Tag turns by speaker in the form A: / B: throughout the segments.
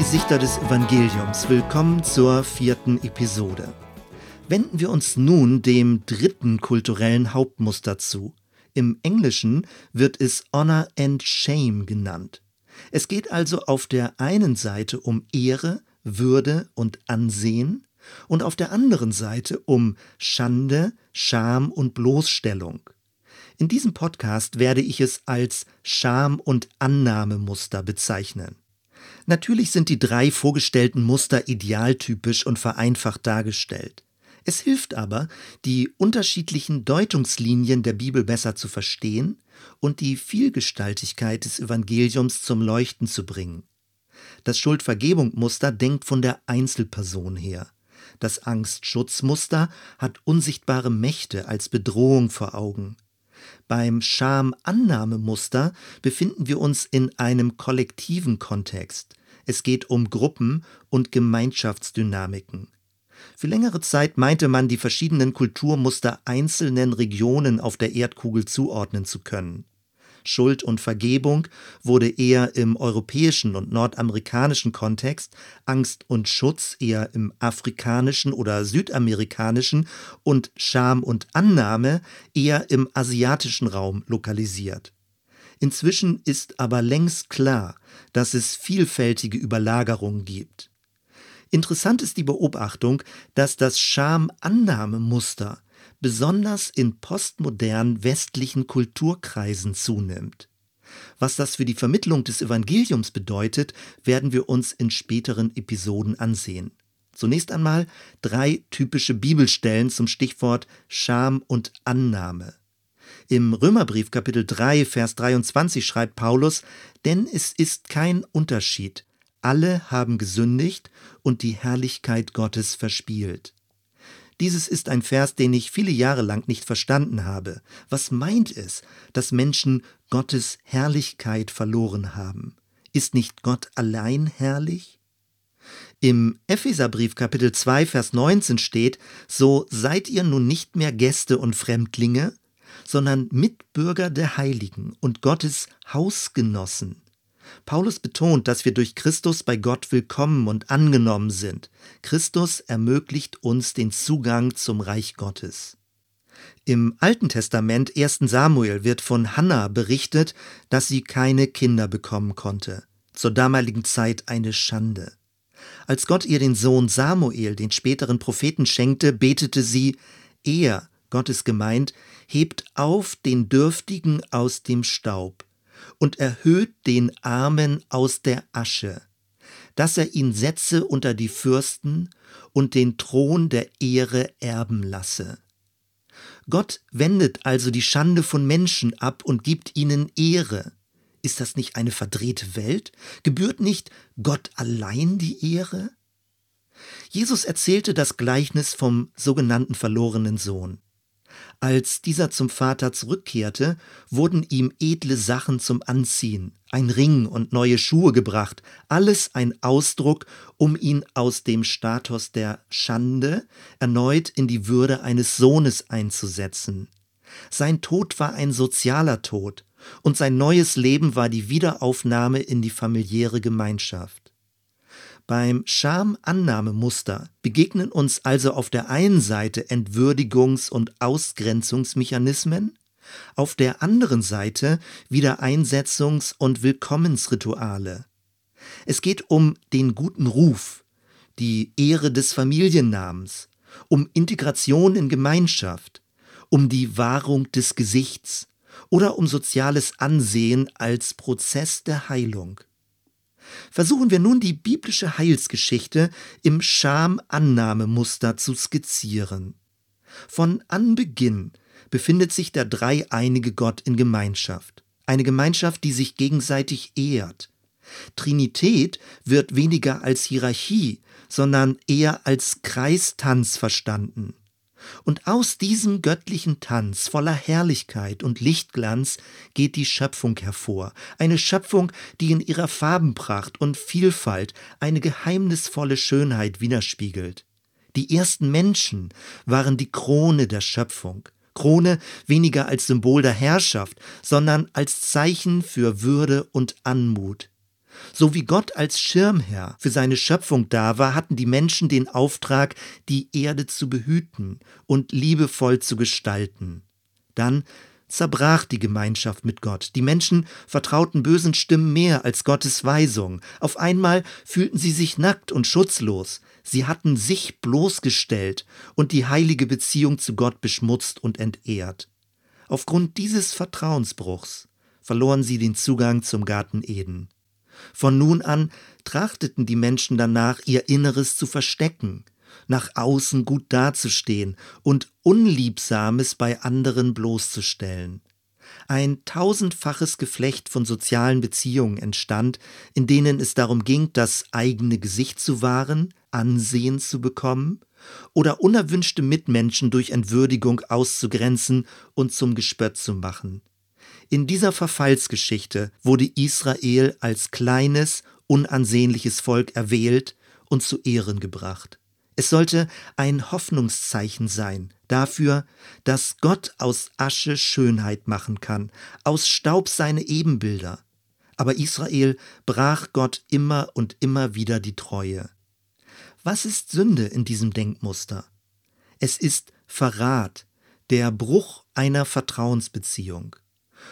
A: Gesichter des Evangeliums, willkommen zur vierten Episode. Wenden wir uns nun dem dritten kulturellen Hauptmuster zu. Im Englischen wird es Honor and Shame genannt. Es geht also auf der einen Seite um Ehre, Würde und Ansehen und auf der anderen Seite um Schande, Scham und Bloßstellung. In diesem Podcast werde ich es als Scham- und Annahmemuster bezeichnen. Natürlich sind die drei vorgestellten Muster idealtypisch und vereinfacht dargestellt. Es hilft aber, die unterschiedlichen Deutungslinien der Bibel besser zu verstehen und die Vielgestaltigkeit des Evangeliums zum Leuchten zu bringen. Das Schuldvergebung-Muster denkt von der Einzelperson her. Das Angst-Schutz-Muster hat unsichtbare Mächte als Bedrohung vor Augen. Beim Scham-Annahme-Muster befinden wir uns in einem kollektiven Kontext. Es geht um Gruppen und Gemeinschaftsdynamiken. Für längere Zeit meinte man, die verschiedenen Kulturmuster einzelnen Regionen auf der Erdkugel zuordnen zu können. Schuld und Vergebung wurde eher im europäischen und nordamerikanischen Kontext, Angst und Schutz eher im afrikanischen oder südamerikanischen und Scham und Annahme eher im asiatischen Raum lokalisiert. Inzwischen ist aber längst klar, dass es vielfältige Überlagerungen gibt. Interessant ist die Beobachtung, dass das Scham-Annahme-Muster besonders in postmodernen westlichen Kulturkreisen zunimmt. Was das für die Vermittlung des Evangeliums bedeutet, werden wir uns in späteren Episoden ansehen. Zunächst einmal drei typische Bibelstellen zum Stichwort Scham und Annahme. Im Römerbrief Kapitel 3, Vers 23 schreibt Paulus, denn es ist kein Unterschied. Alle haben gesündigt und die Herrlichkeit Gottes verspielt. Dieses ist ein Vers, den ich viele Jahre lang nicht verstanden habe. Was meint es, dass Menschen Gottes Herrlichkeit verloren haben? Ist nicht Gott allein herrlich? Im Epheserbrief Kapitel 2 Vers 19 steht, so seid ihr nun nicht mehr Gäste und Fremdlinge, sondern Mitbürger der Heiligen und Gottes Hausgenossen. Paulus betont, dass wir durch Christus bei Gott willkommen und angenommen sind. Christus ermöglicht uns den Zugang zum Reich Gottes. Im Alten Testament 1. Samuel wird von Hannah berichtet, dass sie keine Kinder bekommen konnte. Zur damaligen Zeit eine Schande. Als Gott ihr den Sohn Samuel, den späteren Propheten, schenkte, betete sie, er, Gott ist gemeint, hebt auf den Dürftigen aus dem Staub und erhöht den Armen aus der Asche, dass er ihn setze unter die Fürsten und den Thron der Ehre erben lasse. Gott wendet also die Schande von Menschen ab und gibt ihnen Ehre. Ist das nicht eine verdrehte Welt? Gebührt nicht Gott allein die Ehre? Jesus erzählte das Gleichnis vom sogenannten verlorenen Sohn. Als dieser zum Vater zurückkehrte, wurden ihm edle Sachen zum Anziehen, ein Ring und neue Schuhe gebracht, alles ein Ausdruck, um ihn aus dem Status der Schande erneut in die Würde eines Sohnes einzusetzen. Sein Tod war ein sozialer Tod, und sein neues Leben war die Wiederaufnahme in die familiäre Gemeinschaft. Beim Schamannahmemuster begegnen uns also auf der einen Seite Entwürdigungs- und Ausgrenzungsmechanismen, auf der anderen Seite Wiedereinsetzungs- und Willkommensrituale. Es geht um den guten Ruf, die Ehre des Familiennamens, um Integration in Gemeinschaft, um die Wahrung des Gesichts oder um soziales Ansehen als Prozess der Heilung versuchen wir nun die biblische Heilsgeschichte im Schamannahmemuster zu skizzieren. Von Anbeginn befindet sich der dreieinige Gott in Gemeinschaft, eine Gemeinschaft, die sich gegenseitig ehrt. Trinität wird weniger als Hierarchie, sondern eher als Kreistanz verstanden. Und aus diesem göttlichen Tanz voller Herrlichkeit und Lichtglanz geht die Schöpfung hervor, eine Schöpfung, die in ihrer Farbenpracht und Vielfalt eine geheimnisvolle Schönheit widerspiegelt. Die ersten Menschen waren die Krone der Schöpfung, Krone weniger als Symbol der Herrschaft, sondern als Zeichen für Würde und Anmut. So wie Gott als Schirmherr für seine Schöpfung da war, hatten die Menschen den Auftrag, die Erde zu behüten und liebevoll zu gestalten. Dann zerbrach die Gemeinschaft mit Gott. Die Menschen vertrauten bösen Stimmen mehr als Gottes Weisung. Auf einmal fühlten sie sich nackt und schutzlos. Sie hatten sich bloßgestellt und die heilige Beziehung zu Gott beschmutzt und entehrt. Aufgrund dieses Vertrauensbruchs verloren sie den Zugang zum Garten Eden. Von nun an trachteten die Menschen danach, ihr Inneres zu verstecken, nach außen gut dazustehen und Unliebsames bei anderen bloßzustellen. Ein tausendfaches Geflecht von sozialen Beziehungen entstand, in denen es darum ging, das eigene Gesicht zu wahren, Ansehen zu bekommen oder unerwünschte Mitmenschen durch Entwürdigung auszugrenzen und zum Gespött zu machen. In dieser Verfallsgeschichte wurde Israel als kleines, unansehnliches Volk erwählt und zu Ehren gebracht. Es sollte ein Hoffnungszeichen sein dafür, dass Gott aus Asche Schönheit machen kann, aus Staub seine Ebenbilder. Aber Israel brach Gott immer und immer wieder die Treue. Was ist Sünde in diesem Denkmuster? Es ist Verrat, der Bruch einer Vertrauensbeziehung.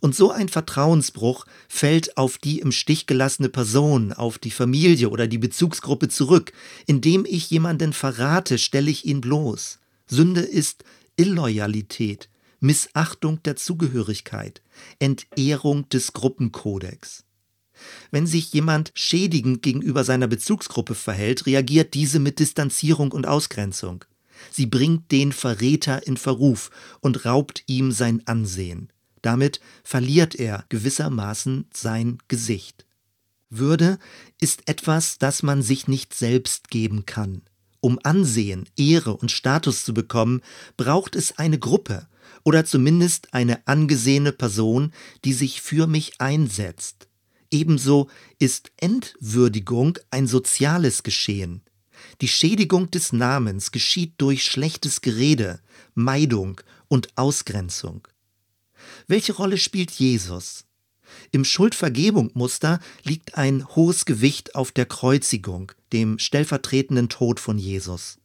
A: Und so ein Vertrauensbruch fällt auf die im Stich gelassene Person, auf die Familie oder die Bezugsgruppe zurück. Indem ich jemanden verrate, stelle ich ihn bloß. Sünde ist Illoyalität, Missachtung der Zugehörigkeit, Entehrung des Gruppenkodex. Wenn sich jemand schädigend gegenüber seiner Bezugsgruppe verhält, reagiert diese mit Distanzierung und Ausgrenzung. Sie bringt den Verräter in Verruf und raubt ihm sein Ansehen. Damit verliert er gewissermaßen sein Gesicht. Würde ist etwas, das man sich nicht selbst geben kann. Um Ansehen, Ehre und Status zu bekommen, braucht es eine Gruppe oder zumindest eine angesehene Person, die sich für mich einsetzt. Ebenso ist Entwürdigung ein soziales Geschehen. Die Schädigung des Namens geschieht durch schlechtes Gerede, Meidung und Ausgrenzung. Welche Rolle spielt Jesus? Im Schuldvergebung-Muster liegt ein hohes Gewicht auf der Kreuzigung, dem stellvertretenden Tod von Jesus.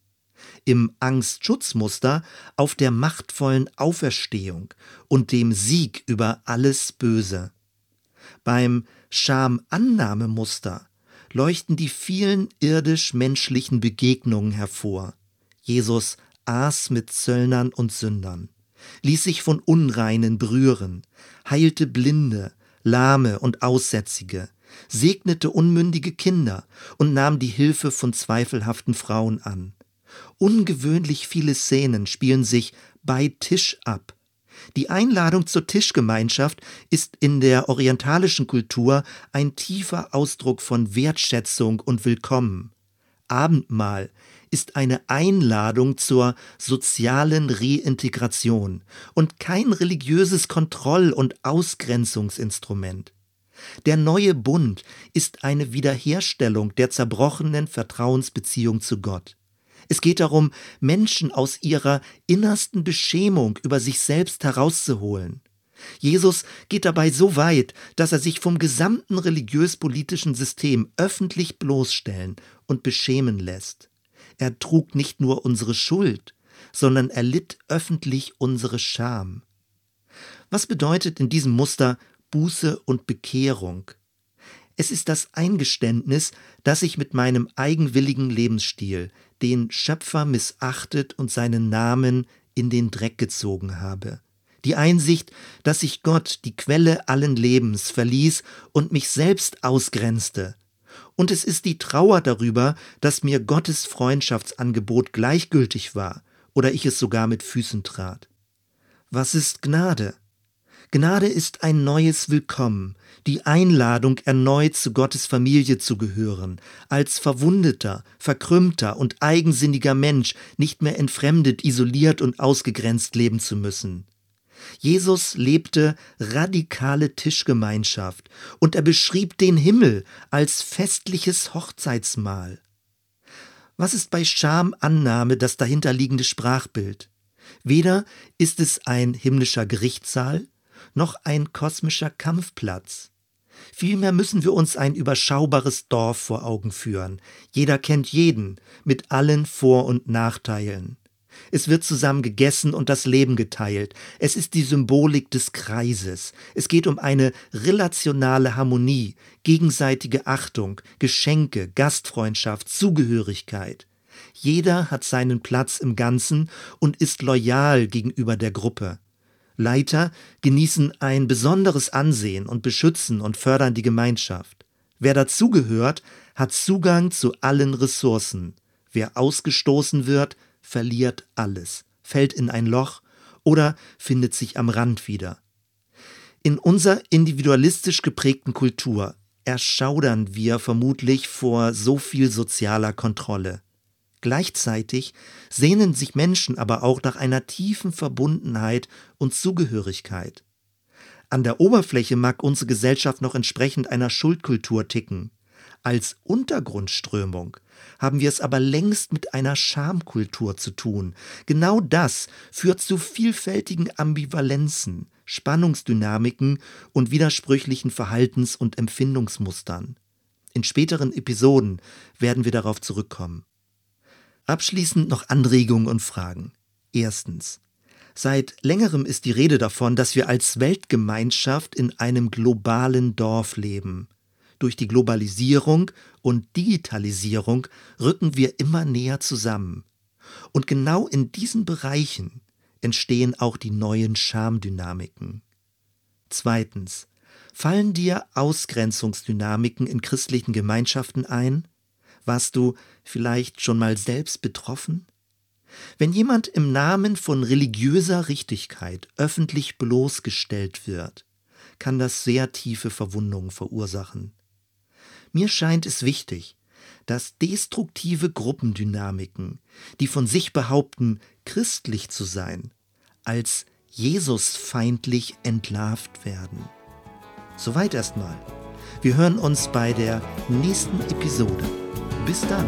A: Im Angst-Schutz-Muster auf der machtvollen Auferstehung und dem Sieg über alles Böse. Beim Scham-Annahme-Muster leuchten die vielen irdisch-menschlichen Begegnungen hervor. Jesus aß mit Zöllnern und Sündern ließ sich von Unreinen berühren, heilte Blinde, Lahme und Aussätzige, segnete unmündige Kinder und nahm die Hilfe von zweifelhaften Frauen an. Ungewöhnlich viele Szenen spielen sich bei Tisch ab. Die Einladung zur Tischgemeinschaft ist in der orientalischen Kultur ein tiefer Ausdruck von Wertschätzung und Willkommen. Abendmahl ist eine Einladung zur sozialen Reintegration und kein religiöses Kontroll- und Ausgrenzungsinstrument. Der neue Bund ist eine Wiederherstellung der zerbrochenen Vertrauensbeziehung zu Gott. Es geht darum, Menschen aus ihrer innersten Beschämung über sich selbst herauszuholen. Jesus geht dabei so weit, dass er sich vom gesamten religiös-politischen System öffentlich bloßstellen und beschämen lässt. Er trug nicht nur unsere Schuld, sondern er litt öffentlich unsere Scham. Was bedeutet in diesem Muster Buße und Bekehrung? Es ist das Eingeständnis, dass ich mit meinem eigenwilligen Lebensstil den Schöpfer missachtet und seinen Namen in den Dreck gezogen habe. Die Einsicht, dass ich Gott, die Quelle allen Lebens, verließ und mich selbst ausgrenzte, und es ist die Trauer darüber, dass mir Gottes Freundschaftsangebot gleichgültig war oder ich es sogar mit Füßen trat. Was ist Gnade? Gnade ist ein neues Willkommen, die Einladung, erneut zu Gottes Familie zu gehören, als verwundeter, verkrümmter und eigensinniger Mensch nicht mehr entfremdet, isoliert und ausgegrenzt leben zu müssen. Jesus lebte radikale Tischgemeinschaft und er beschrieb den Himmel als festliches Hochzeitsmahl. Was ist bei Schamannahme das dahinterliegende Sprachbild? Weder ist es ein himmlischer Gerichtssaal noch ein kosmischer Kampfplatz. Vielmehr müssen wir uns ein überschaubares Dorf vor Augen führen. Jeder kennt jeden, mit allen Vor- und Nachteilen. Es wird zusammen gegessen und das Leben geteilt. Es ist die Symbolik des Kreises. Es geht um eine relationale Harmonie, gegenseitige Achtung, Geschenke, Gastfreundschaft, Zugehörigkeit. Jeder hat seinen Platz im Ganzen und ist loyal gegenüber der Gruppe. Leiter genießen ein besonderes Ansehen und beschützen und fördern die Gemeinschaft. Wer dazugehört, hat Zugang zu allen Ressourcen. Wer ausgestoßen wird, verliert alles, fällt in ein Loch oder findet sich am Rand wieder. In unserer individualistisch geprägten Kultur erschaudern wir vermutlich vor so viel sozialer Kontrolle. Gleichzeitig sehnen sich Menschen aber auch nach einer tiefen Verbundenheit und Zugehörigkeit. An der Oberfläche mag unsere Gesellschaft noch entsprechend einer Schuldkultur ticken. Als Untergrundströmung haben wir es aber längst mit einer Schamkultur zu tun. Genau das führt zu vielfältigen Ambivalenzen, Spannungsdynamiken und widersprüchlichen Verhaltens- und Empfindungsmustern. In späteren Episoden werden wir darauf zurückkommen. Abschließend noch Anregungen und Fragen. Erstens. Seit längerem ist die Rede davon, dass wir als Weltgemeinschaft in einem globalen Dorf leben. Durch die Globalisierung und Digitalisierung rücken wir immer näher zusammen. Und genau in diesen Bereichen entstehen auch die neuen Schamdynamiken. Zweitens. Fallen dir Ausgrenzungsdynamiken in christlichen Gemeinschaften ein? Warst du vielleicht schon mal selbst betroffen? Wenn jemand im Namen von religiöser Richtigkeit öffentlich bloßgestellt wird, kann das sehr tiefe Verwundungen verursachen. Mir scheint es wichtig, dass destruktive Gruppendynamiken, die von sich behaupten, christlich zu sein, als Jesusfeindlich entlarvt werden. Soweit erstmal. Wir hören uns bei der nächsten Episode. Bis dann.